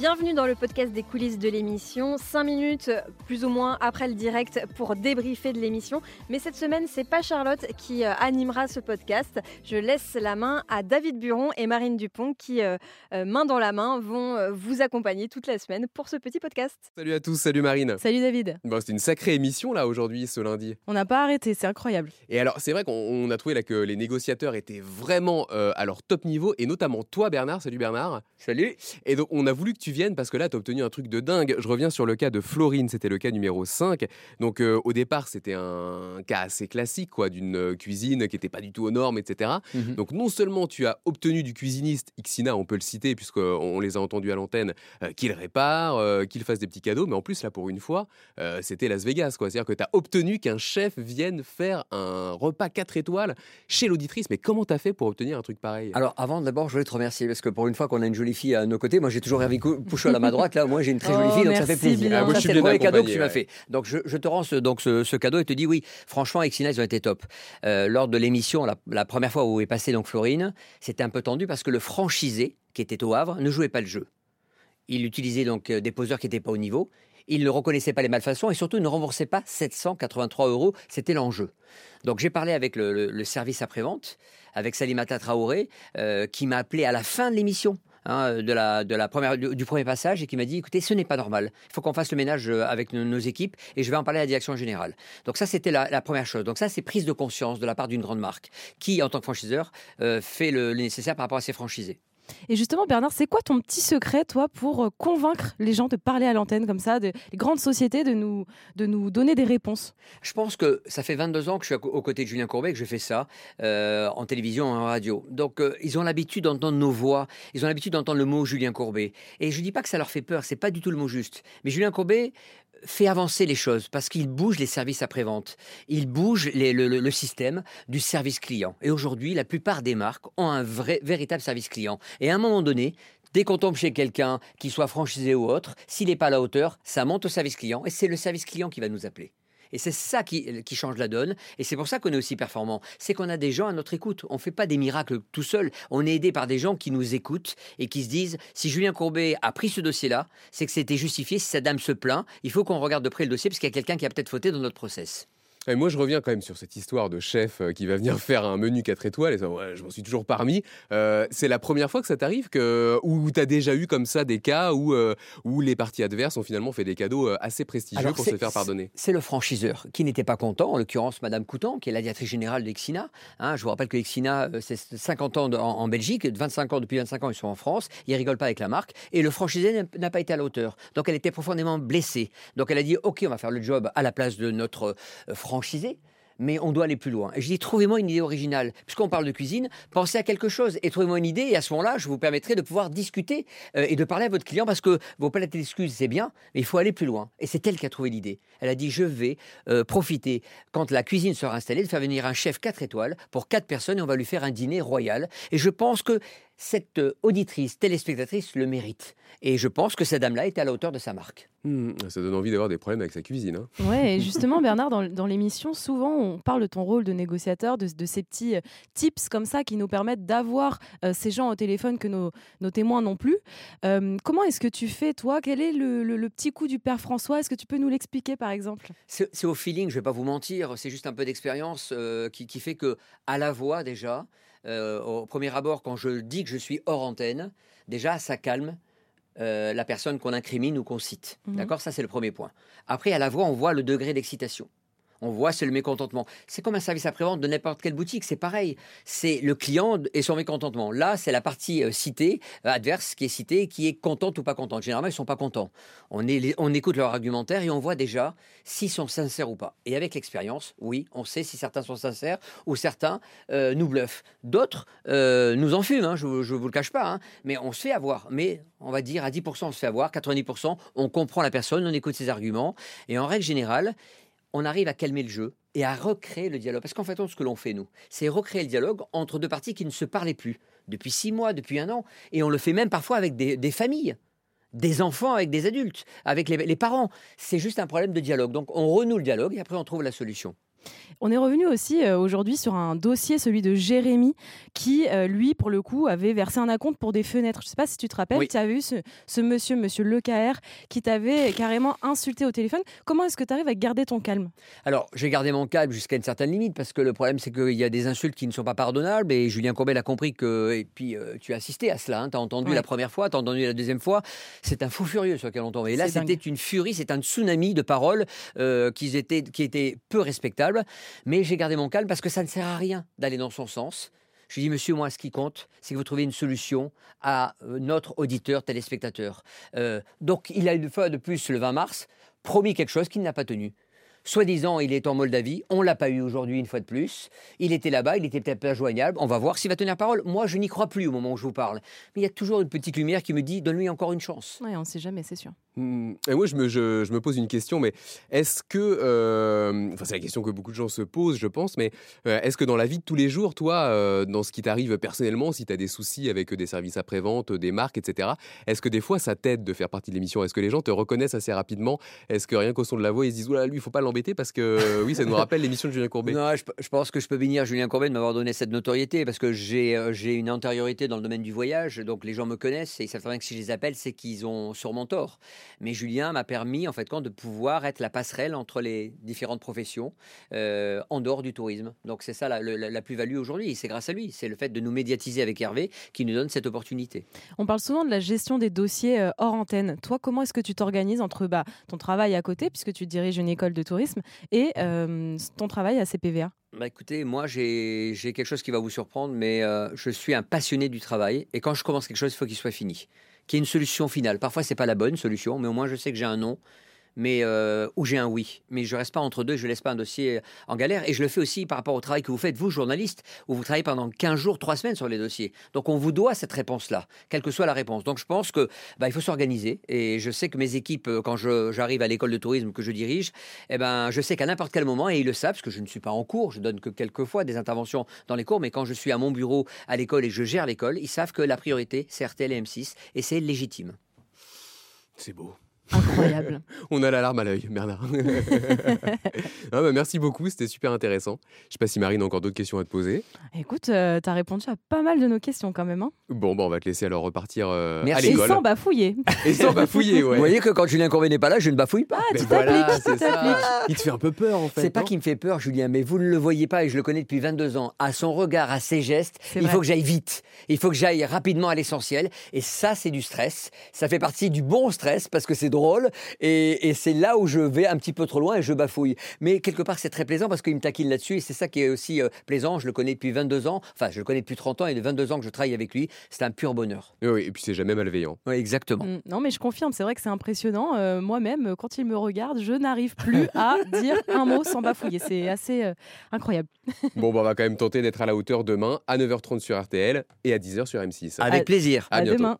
Bienvenue dans le podcast des coulisses de l'émission. 5 minutes plus ou moins après le direct pour débriefer de l'émission. Mais cette semaine, c'est pas Charlotte qui euh, animera ce podcast. Je laisse la main à David Buron et Marine Dupont qui, euh, euh, main dans la main, vont vous accompagner toute la semaine pour ce petit podcast. Salut à tous, salut Marine. Salut David. Bon, c'est une sacrée émission là aujourd'hui, ce lundi. On n'a pas arrêté, c'est incroyable. Et alors, c'est vrai qu'on a trouvé là que les négociateurs étaient vraiment à leur top niveau, et notamment toi, Bernard. Salut Bernard. Salut. Et donc, on a voulu que tu viennes parce que là, tu as obtenu un truc de dingue. Je reviens sur le cas de Florine, c'était le cas numéro 5. Donc, euh, au départ, c'était un cas assez classique, quoi, d'une euh, cuisine qui n'était pas du tout aux normes, etc. Mhm. Donc, non seulement tu as obtenu du cuisiniste, Xina, on peut le citer, puisqu'on les a entendus à l'antenne, euh, qu'il répare, qu'il fasse des petits cadeaux, mais en plus, là, pour une fois, c'était Las Vegas, quoi. C'est-à-dire que tu as obtenu qu'un chef vienne faire un repas 4 étoiles chez l'auditrice. Mais comment tu as fait pour obtenir un truc pareil? Alors, avant, d'abord, je voulais te remercier, parce que pour une fois qu'on a une jolie fille à nos côtés, moi, j'ai toujours rêvé Pouchol à ma droite, là, moi j'ai une très jolie oh, fille, donc ça fait plaisir. Ah, c'est le premier cadeau que tu m'as fait. Donc je, te rends ce, donc ce, cadeau et te dis oui, franchement, Exina, ils ont été top. Euh, lors de l'émission, la, première fois où est passée donc Florine, c'était un peu tendu parce que le franchisé, qui était au Havre, ne jouait pas le jeu. Il utilisait donc euh, des poseurs qui n'étaient pas au niveau. Il ne reconnaissait pas les malfaçons et surtout il ne remboursait pas 783 euros. C'était l'enjeu. Donc j'ai parlé avec le, service après-vente, avec Salimata Traoré, euh, qui m'a appelé à la fin de l'émission Hein, de la, de la première, du, premier passage et qui m'a dit écoutez, ce n'est pas normal. Il faut qu'on fasse le ménage euh, avec nos, équipes et je vais en parler à la direction générale. Donc, ça, c'était la, première chose. Donc, ça, c'est prise de conscience de la part d'une grande marque qui, en tant que franchiseur, euh, fait le nécessaire par rapport à ses franchisés. Et justement, Bernard, c'est quoi ton petit secret, toi, pour euh, convaincre les gens de parler à l'antenne comme ça, des grandes sociétés, de nous, de nous donner des réponses? Je pense que ça fait 22 ans que je suis aux côtés de Julien Courbet, que je fais ça euh, en télévision, en radio. Donc, euh, ils ont l'habitude d'entendre nos voix, ils ont l'habitude d'entendre le mot Julien Courbet. Et je ne dis pas que ça leur fait peur, c'est pas du tout le mot juste. Mais Julien Courbet, fait avancer les choses parce qu'il bouge les services après-vente. Il bouge le, système du service client. Et aujourd'hui, la plupart des marques ont un vrai, véritable service client. Et à un moment donné, Dès qu'on tombe chez quelqu'un, qui soit franchisé ou autre, s'il n'est pas à la hauteur, ça monte au service client et c'est le service client qui va nous appeler. Et c'est ça qui, change la donne. Et c'est pour ça qu'on est aussi performant. C'est qu'on a des gens à notre écoute. On ne fait pas des miracles tout seul. On est aidé par des gens qui nous écoutent et qui se disent si Julien Courbet a pris ce dossier-là, c'est que c'était justifié. Si sa dame se plaint, il faut qu'on regarde de près le dossier parce qu'il y a quelqu'un qui a peut-être fauté dans notre process. Et moi, je reviens quand même sur cette histoire de chef euh, qui va venir faire un menu 4 étoiles. Et ça, je m'en suis toujours parmi. Euh, c'est la première fois que ça t'arrive que, ou tu as déjà eu comme ça des cas où, euh, où les parties adverses ont finalement fait des cadeaux assez prestigieux pour se faire pardonner C'est le franchiseur qui n'était pas content, en l'occurrence Madame Coutan, qui est la directrice générale d'Exina. Hein, je vous rappelle que Exina, c'est 50 ans en, Belgique, 25 ans, depuis 25 ans, ils sont en France. Ils rigolent pas avec la marque. Et le franchisé n'a pas été à la hauteur. Donc elle était profondément blessée. Donc elle a dit Ok, on va faire le job à la place de notre franchisé, mais on doit aller plus loin. Et je dis, trouvez-moi une idée originale. Puisqu'on parle de cuisine, pensez à quelque chose et trouvez-moi une idée. Et à ce moment-là, je vous permettrai de pouvoir discuter euh, et de parler à votre client parce que vos palettes d'excuses, c'est bien, mais il faut aller plus loin. Et c'est elle qui a trouvé l'idée. Elle a dit, je vais euh, profiter, quand la cuisine sera installée, de faire venir un chef 4 étoiles pour 4 personnes et on va lui faire un dîner royal. Et je pense que cette euh, auditrice, téléspectatrice le mérite. Et je pense que cette dame-là est à la hauteur de sa marque. Mmh, ça donne envie d'avoir des problèmes avec sa cuisine. Hein. Ouais, et justement, Bernard, dans, l'émission, souvent, on parle de ton rôle de négociateur, de, ces petits euh, tips comme ça qui nous permettent d'avoir euh, ces gens au téléphone que nos, témoins n'ont plus. comment est-ce que tu fais, toi? Quel est le, petit coup du père François? Est-ce que tu peux nous l'expliquer, par exemple? C'est au feeling, je ne vais pas vous mentir. C'est juste un peu d'expérience qui, qui fait que, à la voix déjà, euh, au premier abord, quand je dis que je suis hors antenne, déjà, ça calme euh, la personne qu'on incrimine ou qu'on cite. Mhm. D'accord? Ça, c'est le premier point. Après, à la voix, on voit le degré d'excitation on voit, c'est le mécontentement. C'est comme un service après-vente de n'importe quelle boutique, c'est pareil. C'est le client et son mécontentement. Là, c'est la partie euh, citée, euh, adverse, qui est citée, qui est contente ou pas contente. Généralement, ils sont pas contents. On, on écoute leur argumentaire et on voit déjà s'ils sont sincères ou pas. Et avec l'expérience, oui, on sait si certains sont sincères ou certains euh, nous bluffent. D'autres nous enfument, hein, je ne vous le cache pas, hein. mais on se fait avoir. Mais on va dire à 10% on se fait avoir, 90% on comprend la personne, on écoute ses arguments. Et en règle générale, on arrive à calmer le jeu et à recréer le dialogue. Parce qu'en fait, ce que l'on fait, nous, c'est recréer le dialogue entre deux parties qui ne se parlaient plus depuis six mois, depuis un an. Et on le fait même parfois avec des, familles, des enfants avec des adultes, avec les, les parents. C'est juste un problème de dialogue. Donc on renoue le dialogue et après on trouve la solution. On est revenu aussi euh, aujourd'hui sur un dossier, celui de Jérémy, qui, euh, lui, pour le coup, avait versé un acompte pour des fenêtres. Je ne sais pas si tu te rappelles, Oui. tu avais eu ce, ce monsieur, monsieur Lecaer, qui t'avait carrément insulté au téléphone. Comment est-ce que tu arrives à garder ton calme? Alors, j'ai gardé mon calme jusqu'à une certaine limite parce que le problème, c'est qu'il y a des insultes qui ne sont pas pardonnables et Julien Courbet a compris que. Et puis, euh, tu as assisté à cela. tu as entendu Ouais. la première fois, tu as entendu la deuxième fois. C'est un fou furieux sur lequel on tombe. Et là, C'est dingue. c'était une furie, c'est un tsunami de paroles euh, qui, étaient, qui étaient peu respectables. Mais j'ai gardé mon calme parce que ça ne sert à rien d'aller dans son sens. Je lui dis, monsieur, moi, ce qui compte, c'est que vous trouviez une solution à euh, notre auditeur, téléspectateur. Euh, donc, il a une fois de plus, le 20 mars, promis quelque chose qu'il n'a pas tenu. Soi-disant, il est en Moldavie. On l'a pas eu aujourd'hui une fois de plus. Il était là-bas, il était peut-être pas joignable. On va voir s'il va tenir parole. Moi, je n'y crois plus au moment où je vous parle. Mais il y a toujours une petite lumière qui me dit donne-lui encore une chance. Ouais, on ne sait jamais, c'est sûr. Hmm, Et moi, je me, pose une question, mais est-ce que, euh, enfin, c'est la question que beaucoup de gens se posent, je pense, mais euh, est-ce que dans la vie de tous les jours, toi, euh, dans ce qui t'arrive personnellement, si tu as des soucis avec des services après-vente, des marques, etc., est-ce que des fois ça t'aide de faire partie de l'émission? Est-ce que les gens te reconnaissent assez rapidement? Est-ce que rien qu'au son de la voix, ils se disent, oula, lui, il faut pas l'embêter parce que, oui, ça nous rappelle l'émission de Julien Courbet Non, je, je pense que je peux bénir Julien Courbet de m'avoir donné cette notoriété parce que j'ai une antériorité dans le domaine du voyage, donc les gens me connaissent et ils savent bien que si je les appelle, c'est qu'ils ont sûrement tort. Mais Julien m'a permis en fait quand de pouvoir être la passerelle entre les différentes professions euh, en dehors du tourisme. Donc c'est ça la, la- la plus-value aujourd'hui. C'est grâce à lui. C'est le fait de nous médiatiser avec Hervé qui nous donne cette opportunité. On parle souvent de la gestion des dossiers euh, hors antenne. Toi, comment est-ce que tu t'organises entre bah, ton travail à côté, puisque tu diriges une école de tourisme, et euh, ton travail à CPVA Bah écoutez, moi j'ai j'ai quelque chose qui va vous surprendre, mais euh, je suis un passionné du travail et quand je commence quelque chose, il faut qu'il soit fini, qu'il y ait une solution finale. Parfois c'est pas la bonne solution, mais au moins je sais que j'ai un non, mais euh, ou j'ai un oui. Mais je reste pas entre deux, je laisse pas un dossier en galère et je le fais aussi par rapport au travail que vous faites vous journaliste, où vous travaillez pendant 15 jours, 3 semaines sur les dossiers. Donc on vous doit cette réponse-là, quelle que soit la réponse. Donc je pense que bah, il faut s'organiser et je sais que mes équipes, euh, quand j'arrive à l'école de tourisme que je dirige, eh ben, je sais qu'à n'importe quel moment, et ils le savent, parce que je ne suis pas en cours, je donne que quelques fois des interventions dans les cours, mais quand je suis à mon bureau à l'école et je gère l'école, ils savent que la priorité, c'est RTL et M6, et c'est légitime. C'est beau. Incroyable. On a la larme à l'œil, Bernard. Ah bah, merci beaucoup, c'était super intéressant. Je sais pas si Marine a encore d'autres questions à te poser. Écoute, tu as répondu à pas mal de nos questions quand même. hein. Bon, bah, on va te laisser alors repartir euh, à. Et sans bafouiller. Et sans bafouiller, ouais. Vous voyez que quand Julien Courbet n'est pas là, je ne bafouille pas. Tu voilà, tu ça. Il te fait un peu peur en fait. C'est pas qu'il me fait peur, Julien, mais vous ne le voyez pas et je le connais depuis 22 ans. À son regard, à ses gestes, il vrai. faut que j'aille vite. Il faut que j'aille rapidement à l'essentiel. Et ça, c'est du stress. Ça fait partie du bon stress parce que c'est drôle. Et, et c'est là où je vais un petit peu trop loin et je bafouille. Mais quelque part, c'est très plaisant parce qu'il me taquine là-dessus. Et c'est ça qui est aussi euh, plaisant. Je le connais depuis 22 ans. Enfin, je le connais depuis 30 ans et de 22 ans que je travaille avec lui. C'est un pur bonheur. Oui, oui, et puis c'est jamais malveillant. Oui, exactement. Mm, Non, mais je confirme, c'est vrai que c'est impressionnant. Euh, Moi-même, quand il me regarde, je n'arrive plus à dire un mot sans bafouiller. C'est assez euh, incroyable. Bon, bah, on va quand même tenter d'être à la hauteur demain à 9h30 sur RTL et à 10h sur M6. Ah, Avec plaisir. À à bientôt. demain.